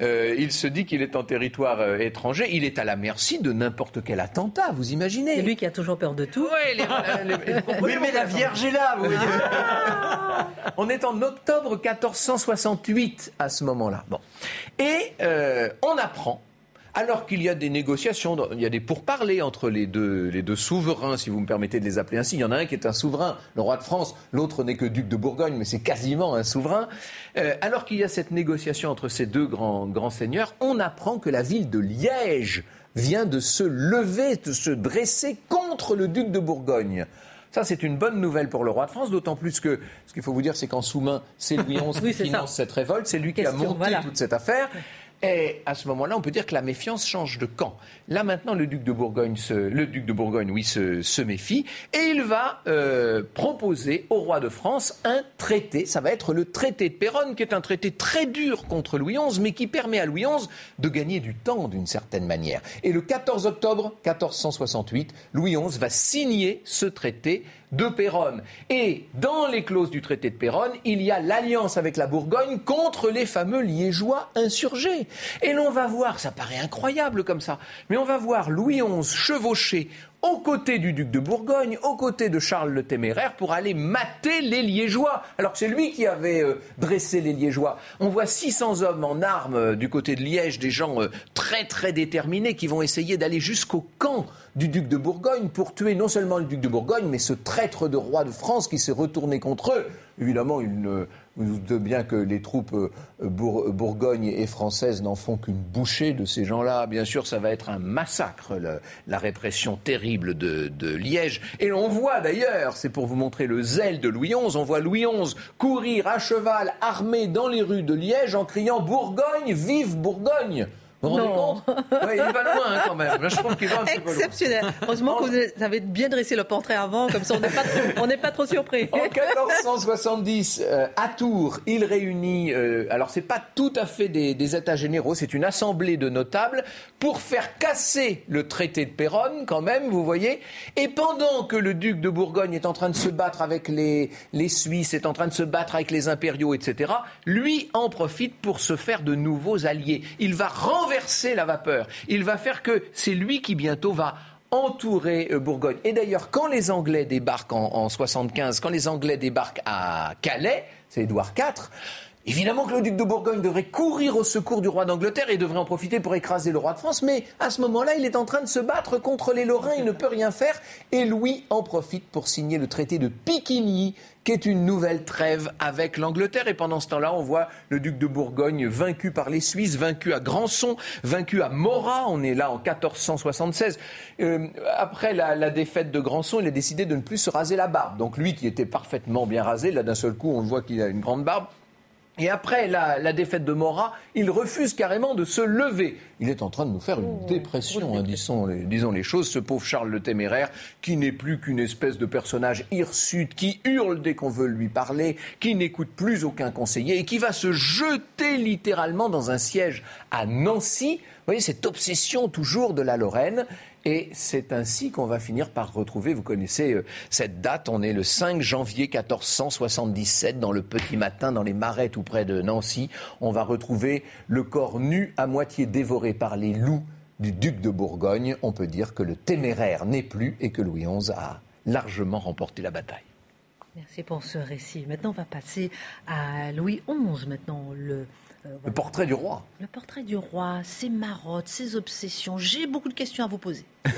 Euh, il se dit qu'il est en territoire euh, étranger. Il est à la merci de n'importe quel attentat, vous imaginez C'est lui qui a toujours peur de tout. oui, mais la Vierge est là, vous voyez. on est en octobre 1468 à ce Bon. Et on apprend alors qu'il y a des négociations, il y a des pourparlers entre les deux, les deux souverains, si vous me permettez de les appeler ainsi. Il y en a un qui est un souverain, le roi de France, l'autre n'est que duc de Bourgogne, mais c'est quasiment un souverain. Euh, alors qu'il y a cette négociation entre ces deux grands, grands seigneurs, on apprend que la ville de Liège vient de se lever, de se dresser contre le duc de Bourgogne. Ça, c'est une bonne nouvelle pour le roi de France, d'autant plus que ce qu'il faut vous dire, c'est qu'en sous-main, c'est Louis XI qui finance cette révolte, c'est lui qui a monté toute cette affaire. Et à ce moment-là, on peut dire que la méfiance change de camp. Là maintenant, le duc de Bourgogne, se, le duc de Bourgogne, oui, se, méfie et il va euh, proposer au roi de France un traité. Ça va être le traité de Péronne, qui est un traité très dur contre Louis XI, mais qui permet à Louis XI de gagner du temps d'une certaine manière. Et le 14 octobre 1468, Louis XI va signer ce traité de Péronne. Et dans les clauses du traité de Péronne, il y a l'alliance avec la Bourgogne contre les fameux liégeois insurgés. Et l'on va voir, ça paraît incroyable comme ça, mais on va voir Louis XI chevaucher aux côtés du duc de Bourgogne, aux côtés de Charles le Téméraire, pour aller mater les Liégeois. Alors que c'est lui qui avait euh, dressé les Liégeois. On voit 600 hommes en armes euh, du côté de Liège, des gens euh, très très déterminés qui vont essayer d'aller jusqu'au camp du duc de Bourgogne pour tuer non seulement le duc de Bourgogne, mais ce traître de roi de France qui s'est retourné contre eux. Évidemment, il ne, vous doutez bien que les troupes euh, bourgogne et françaises n'en font qu'une bouchée de ces gens-là. Bien sûr, ça va être un massacre, la répression terrible de, de Liège. Et on voit d'ailleurs, c'est pour vous montrer le zèle de Louis XI, on voit Louis XI courir à cheval armé dans les rues de Liège en criant Bourgogne, vive Bourgogne vous compte Il va loin hein, quand même. Je trouve qu'il va Exceptionnel. Heureusement que vous avez bien dressé le portrait avant, comme ça on n'est pas, trop surpris. En 1470, euh, à Tours, il réunit, euh, alors c'est pas tout à fait des, des états généraux, c'est une assemblée de notables pour faire casser le traité de Péronne quand même, vous voyez. Et pendant que le duc de Bourgogne est en train de se battre avec les, les Suisses, est en train de se battre avec les impériaux, etc., lui en profite pour se faire de nouveaux alliés. Il va renverser la vapeur. Il va faire que c'est lui qui bientôt va entourer euh, Bourgogne. Et d'ailleurs, quand les Anglais débarquent en, en 75, quand les Anglais débarquent à Calais, c'est Édouard IV, Évidemment que le duc de Bourgogne devrait courir au secours du roi d'Angleterre et devrait en profiter pour écraser le roi de France, mais à ce moment-là, il est en train de se battre contre les Lorrains, il ne peut rien faire, et Louis en profite pour signer le traité de Piquigny, qui est une nouvelle trêve avec l'Angleterre. Et pendant ce temps-là, on voit le duc de Bourgogne vaincu par les Suisses, vaincu à Grandson, vaincu à Morat. On est là en 1476. Euh, après la, la, défaite de Grandson, il a décidé de ne plus se raser la barbe. Donc lui, qui était parfaitement bien rasé, là d'un seul coup, on voit qu'il a une grande barbe Et après la, défaite de Morat, il refuse carrément de se lever. Il est en train de nous faire une dépression, hein, disons, les, disons, les, choses. Ce pauvre Charles le Téméraire, qui n'est plus qu'une espèce de personnage hirsute, qui hurle dès qu'on veut lui parler, qui n'écoute plus aucun conseiller et qui va se jeter littéralement dans un siège à Nancy. Vous voyez, cette obsession toujours de la Lorraine. Et c'est ainsi qu'on va finir par retrouver, vous connaissez euh, cette date, on est le 5 janvier 1477 dans le petit matin dans les marais tout près de Nancy. On va retrouver le corps nu à moitié dévoré par les loups du duc de Bourgogne. On peut dire que le téméraire n'est plus et que Louis XI a largement remporté la bataille. Merci pour ce récit. Maintenant, on va passer à Louis XI, maintenant, le euh, le portrait du roi. Le portrait du roi, ses marottes, ses obsessions. J'ai beaucoup de questions à vous poser.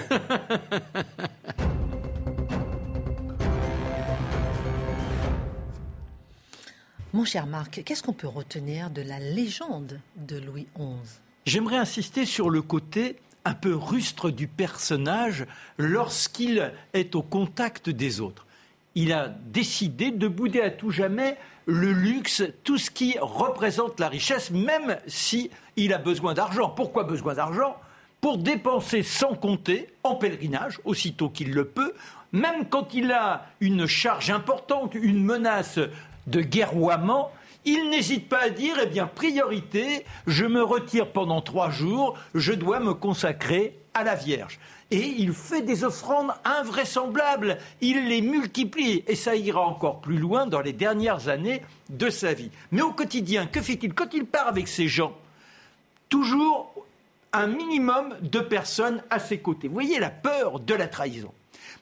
Mon cher Marc, qu'est-ce qu'on peut retenir de la légende de Louis XI J'aimerais insister sur le côté un peu rustre du personnage lorsqu'il est au contact des autres. Il a décidé de bouder à tout jamais le luxe, tout ce qui représente la richesse, même si il a besoin d'argent. Pourquoi besoin d'argent? Pour dépenser sans compter en pèlerinage, aussitôt qu'il le peut, même quand il a une charge importante, une menace de guerroiement, il n'hésite pas à dire, eh bien, priorité, je me retire pendant trois jours, je dois me consacrer à la Vierge et il fait des offrandes invraisemblables. Il les multiplie et ça ira encore plus loin dans les dernières années de sa vie. Mais au quotidien, que fait-il Quand il part avec ses gens, toujours un minimum de personnes à ses côtés. Vous voyez la peur de la trahison.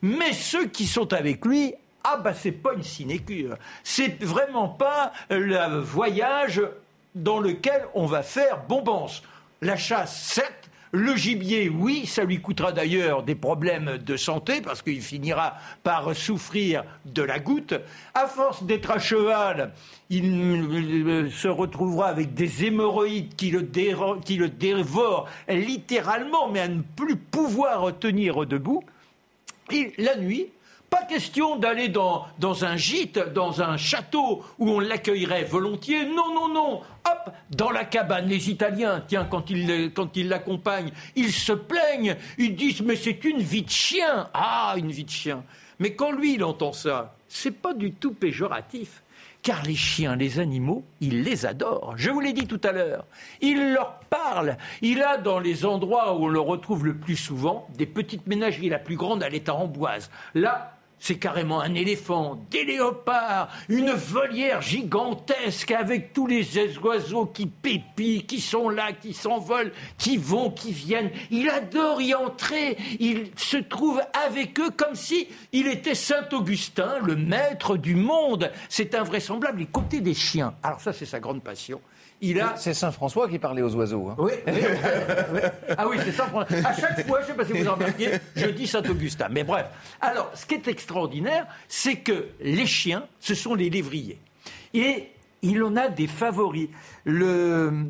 Mais ceux qui sont avec lui, ah bah c'est pas une sinécure. C'est vraiment pas le voyage dans lequel on va faire bombance. La chasse, certes, le gibier, oui, ça lui coûtera d'ailleurs des problèmes de santé parce qu'il finira par souffrir de la goutte. À force d'être à cheval, il se retrouvera avec des hémorroïdes qui le, qui le dévorent littéralement, mais à ne plus pouvoir tenir debout. Et la nuit, pas question d'aller dans, dans, un gîte, dans un château où on l'accueillerait volontiers. Non, non, non. Hop, dans la cabane, les Italiens, tiens, quand ils quand ils l'accompagnent, ils se plaignent. Ils disent mais c'est une vie de chien. Ah, une vie de chien. Mais quand lui il entend ça, c'est pas du tout péjoratif. Car les chiens, les animaux, il les adore. Je vous l'ai dit tout à l'heure. Il leur parle. Il a dans les endroits où on le retrouve le plus souvent des petites ménageries. La plus grande à l'état Amboise. Là, c'est carrément un éléphant, des léopards, une volière gigantesque avec tous les oiseaux qui pépient, qui sont là, qui s'envolent, qui vont, qui viennent. Il adore y entrer. Il se trouve avec eux comme si il était Saint Augustin, le maître du monde. C'est invraisemblable. Et côté des chiens, alors ça c'est sa grande passion. C'est Saint François qui parlait aux oiseaux. Hein. Oui, Ah oui, c'est Saint François. À chaque fois, je ne sais pas si vous en remarquez, je dis Saint Augustin. Mais bref. Alors, ce qui est extraordinaire, c'est que les chiens, ce sont les lévriers. Et il en a des favoris. Le,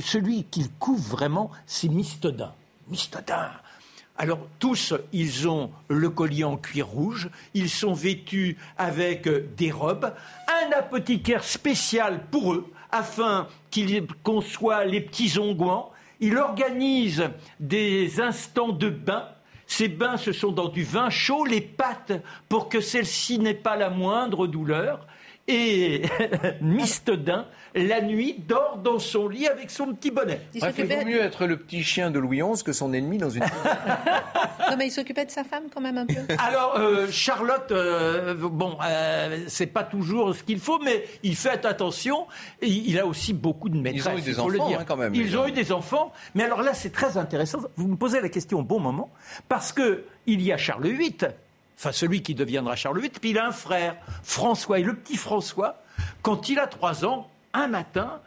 celui qu'il couvre vraiment, c'est Mistodin. Mistodin. Alors tous, ils ont le collier en cuir rouge, ils sont vêtus avec des robes, un apothicaire spécial pour eux, afin qu'il conçoit les petits onguents. Il organise des instants de bain. Ces bains, ce sont dans du vin chaud, les pattes, pour que celle-ci n'ait pas la moindre douleur. Et Mistedin, la nuit, dort dans son lit avec son petit bonnet. Il, vaut mieux être le petit chien de Louis XI que son ennemi dans une. non, mais il s'occupait de sa femme quand même un peu. Alors, euh, Charlotte, euh, bon, euh, c'est pas toujours ce qu'il faut, mais il fait attention. Il a aussi beaucoup de maîtresses. Ils ont eu des enfants, hein, quand même. Ils ont eu des enfants. Mais alors là, c'est très intéressant. Vous me posez la question au bon moment, parce que il y a Charles VIII enfin celui qui deviendra Charles VIII, puis il a un frère, François. Et le petit François, quand il a trois ans, un matin,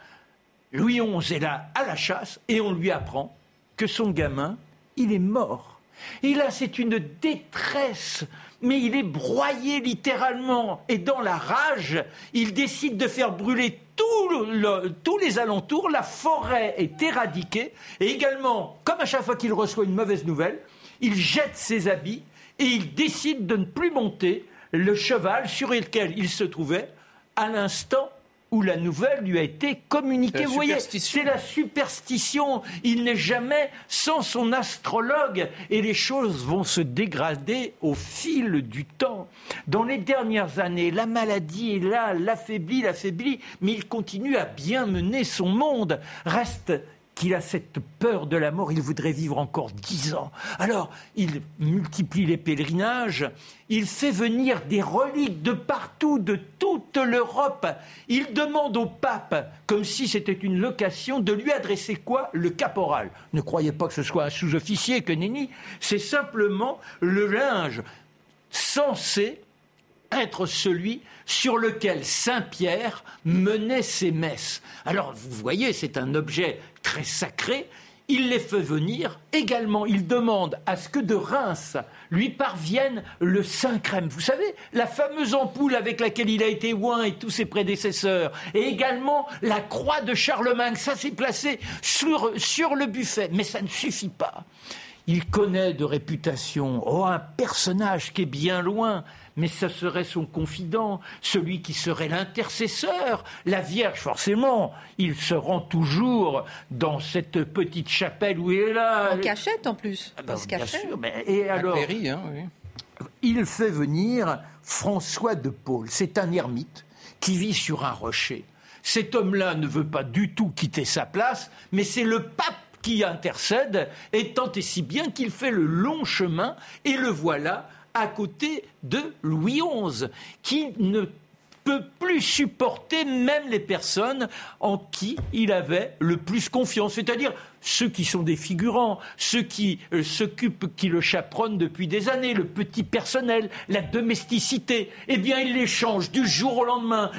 Louis XI est là à la chasse et on lui apprend que son gamin, il est mort. Et là, c'est une détresse, mais il est broyé littéralement. Et dans la rage, il décide de faire brûler tous les alentours. La forêt est éradiquée. Et également, comme à chaque fois qu'il reçoit une mauvaise nouvelle, il jette ses habits et il décide de ne plus monter le cheval sur lequel il se trouvait à l'instant où la nouvelle lui a été communiquée. Vous voyez, c'est la superstition. Il n'est jamais sans son astrologue et les choses vont se dégrader au fil du temps. Dans les dernières années, la maladie est là, l'affaiblit, l'affaiblit, mais il continue à bien mener son monde. Reste qu'il a cette peur de la mort, il voudrait vivre encore dix ans. Alors, il multiplie les pèlerinages, il fait venir des reliques de partout, de toute l'Europe. Il demande au pape, comme si c'était une location, de lui adresser quoi? Le caporal. Ne croyez pas que ce soit un sous-officier, que nenni, c'est simplement le linge censé être celui sur lequel Saint Pierre menait ses messes. Alors, vous voyez, c'est un objet très sacré. Il les fait venir. Également, il demande à ce que de Reims lui parvienne le Saint-Crème. Vous savez, la fameuse ampoule avec laquelle il a été oint et tous ses prédécesseurs. Et également la croix de Charlemagne. Ça s'est placé sur, sur le buffet. Mais ça ne suffit pas. Il connaît de réputation, oh, un personnage qui est bien loin, mais ce serait son confident, celui qui serait l'intercesseur, la Vierge, forcément. Il se rend toujours dans cette petite chapelle où il est là. En cachette en plus. Ah ben, bien sûr, mais, et alors hein, Il fait venir François de Paul. C'est un ermite qui vit sur un rocher. Cet homme-là ne veut pas du tout quitter sa place, mais c'est le pape qui intercède, et tant et si bien qu'il fait le long chemin, et le voilà à côté de Louis XI, qui ne peut plus supporter même les personnes en qui il avait le plus confiance, c'est-à-dire ceux qui sont des figurants, ceux qui euh, s'occupent, qui le chaperonnent depuis des années, le petit personnel, la domesticité. Eh bien, il les change du jour au lendemain.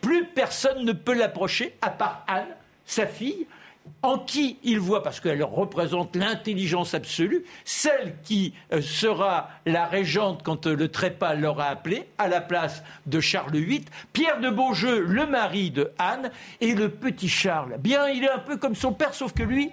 plus personne ne peut l'approcher, à part Anne, sa fille, en qui il voit, parce qu'elle représente l'intelligence absolue, celle qui euh, sera la régente quand euh, le trépas l'aura appelé, à la place de Charles VIII, Pierre de Beaujeu, le mari de Anne, et le petit Charles. Bien, il est un peu comme son père, sauf que lui,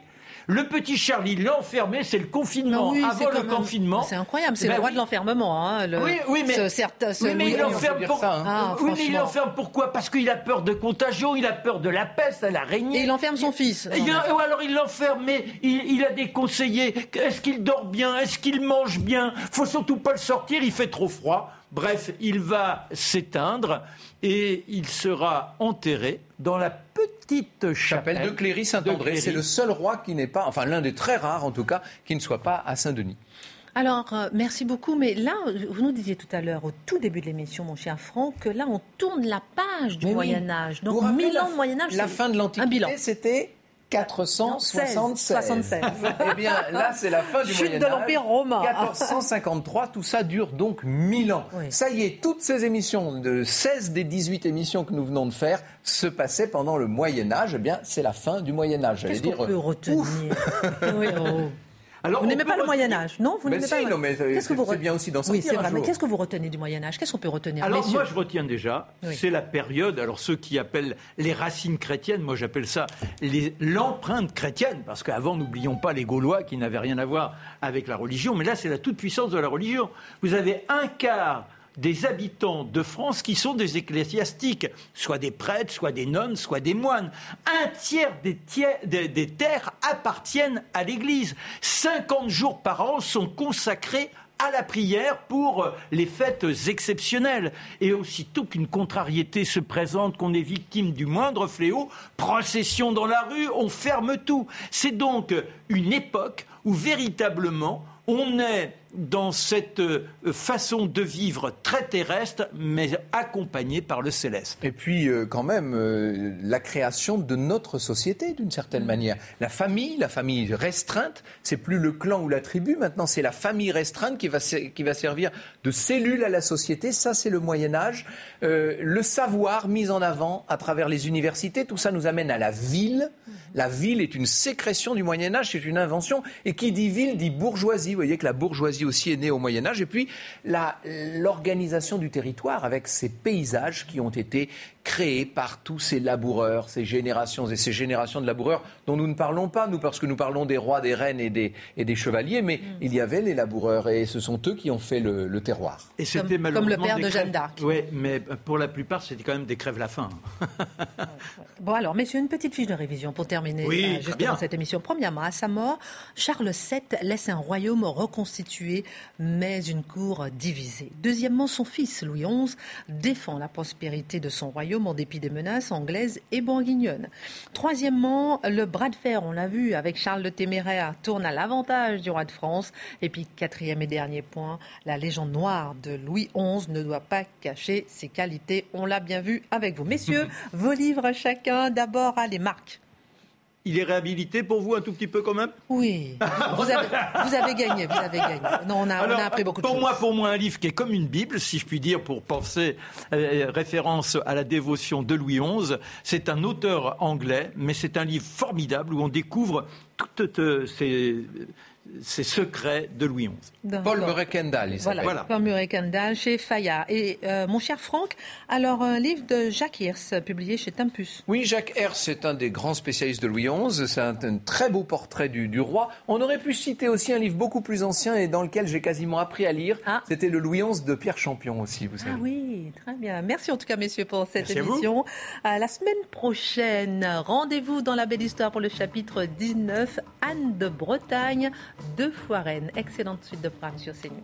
le petit Charlie l'a enfermé, c'est le confinement. Avant le confinement. C'est incroyable, c'est le ben droit de l'enfermement. Hein, oui, oui, mais, il l'enferme pour... hein. ah, oui, mais il l'enferme pourquoi? Parce qu'il a peur de contagion, il a peur de la peste, à l'araignée. Et il enferme son fils. Ou alors il l'enferme, mais il, a des conseillers. Est-ce qu'il dort bien? Est-ce qu'il mange bien? Faut surtout pas le sortir, il fait trop froid. Bref, il va s'éteindre et il sera enterré dans la petite chapelle, de Cléry-Saint-André. C'est le seul roi qui n'est pas, enfin l'un des très rares en tout cas, qui ne soit pas à Saint-Denis. Alors, euh, merci beaucoup. Mais là, vous nous disiez tout à l'heure, au tout début de l'émission, mon cher Franck, que là, on tourne la page du Moyen Âge. Donc, mille ans de Moyen Âge. La fin de l'Antiquité, c'était 476. eh bien, là, c'est la fin du Moyen de l'Empire romain. 1453, tout ça dure donc 1000 ans. Ça y est, toutes ces émissions, de 16 des 18 émissions que nous venons de faire, se passaient pendant le Moyen Âge. Eh bien, c'est la fin du Moyen Âge. Qu'est-ce qu'on peut retenir oui, oh vous n'aimez pas le Moyen Âge, non Vous n'aimez pas non, mais qu'est-ce que vous bien aussi dans Oui, c'est vrai. Mais qu'est-ce que vous retenez du Moyen Âge Qu'est-ce qu'on peut retenir? Alors moi, je retiens déjà, c'est la période. Alors ceux qui appellent les racines chrétiennes, moi j'appelle ça l'empreinte chrétienne, parce qu'avant, n'oublions pas les Gaulois qui n'avaient rien à voir avec la religion, mais là, c'est la toute puissance de la religion. Vous avez un quart des habitants de France qui sont des ecclésiastiques, soit des prêtres, soit des nonnes, soit des moines. Un tiers des, terres appartiennent à l'Église. 50 jours par an sont consacrés à la prière pour les fêtes exceptionnelles. Et aussitôt qu'une contrariété se présente, qu'on est victime du moindre fléau, procession dans la rue, on ferme tout. C'est donc une époque où véritablement on est dans cette euh, façon de vivre très terrestre, mais accompagnée par le céleste. Et puis, euh, quand même, euh, la création de notre société, d'une certaine mm. manière. La famille, la famille restreinte, c'est plus le clan ou la tribu, maintenant c'est la famille restreinte qui va, qui va servir de cellule à la société. Ça, c'est le Moyen Âge. le savoir mis en avant à travers les universités, tout ça nous amène à la ville. La ville est une sécrétion du Moyen Âge, c'est une invention. Et qui dit ville dit bourgeoisie. Vous voyez que la bourgeoisie aussi est née au Moyen Âge. Et puis l'organisation du territoire avec ces paysages qui ont été créés par tous ces laboureurs, ces générations et ces générations de laboureurs dont nous ne parlons pas, nous, parce que nous parlons des rois, des reines et des, et des chevaliers, mais mm. il y avait les laboureurs et ce sont eux qui ont fait le, terroir. Et c'était comme, comme, le père de Jeanne d'Arc. Oui, mais pour la plupart, c'était quand même des crèves la faim. bon, alors, messieurs, une petite fiche de révision pour terminer oui, euh, cette émission. Premièrement, à sa mort, Charles VII laisse un royaume reconstitué, mais une cour divisée. Deuxièmement, son fils, Louis XI, défend la prospérité de son royaume en dépit des menaces anglaises et bourguignonnes. Troisièmement, le bras de fer, on l'a vu, avec Charles le Téméraire, tourne à l'avantage du roi de France. Et puis, quatrième et dernier point, la légende noire de Louis XI ne doit pas cacher ses qualités. On l'a bien vu avec vous. Messieurs, vos livres chacun, d'abord, à les marques il est réhabilité pour vous un tout petit peu quand même? Oui. Vous avez, gagné, vous avez gagné. Non, on a, appris beaucoup de pour Moi, pour moi, un livre qui est comme une Bible, si je puis dire, pour penser euh, référence à la dévotion de Louis XI. C'est un auteur anglais, mais c'est un livre formidable où on découvre toutes euh, ces ces secrets de Louis XI. Paul Murray Kendall, il voilà, Paul Murray Kendall chez Fayard. Et euh, mon cher Franck, alors un livre de Jacques Hirs, publié chez Tempus. Oui, Jacques Hirs est un des grands spécialistes de Louis XI. C'est un, très beau portrait du, roi. On aurait pu citer aussi un livre beaucoup plus ancien et dans lequel j'ai quasiment appris à lire. Ah. C'était le Louis XI de Pierre Champion aussi, vous savez. Ah oui, très bien. Merci en tout cas, messieurs, pour cette émission. À, la semaine prochaine, rendez-vous dans la belle histoire pour le chapitre 19, Anne de Bretagne deux fois reine. Excellente suite de programmes sur CNews.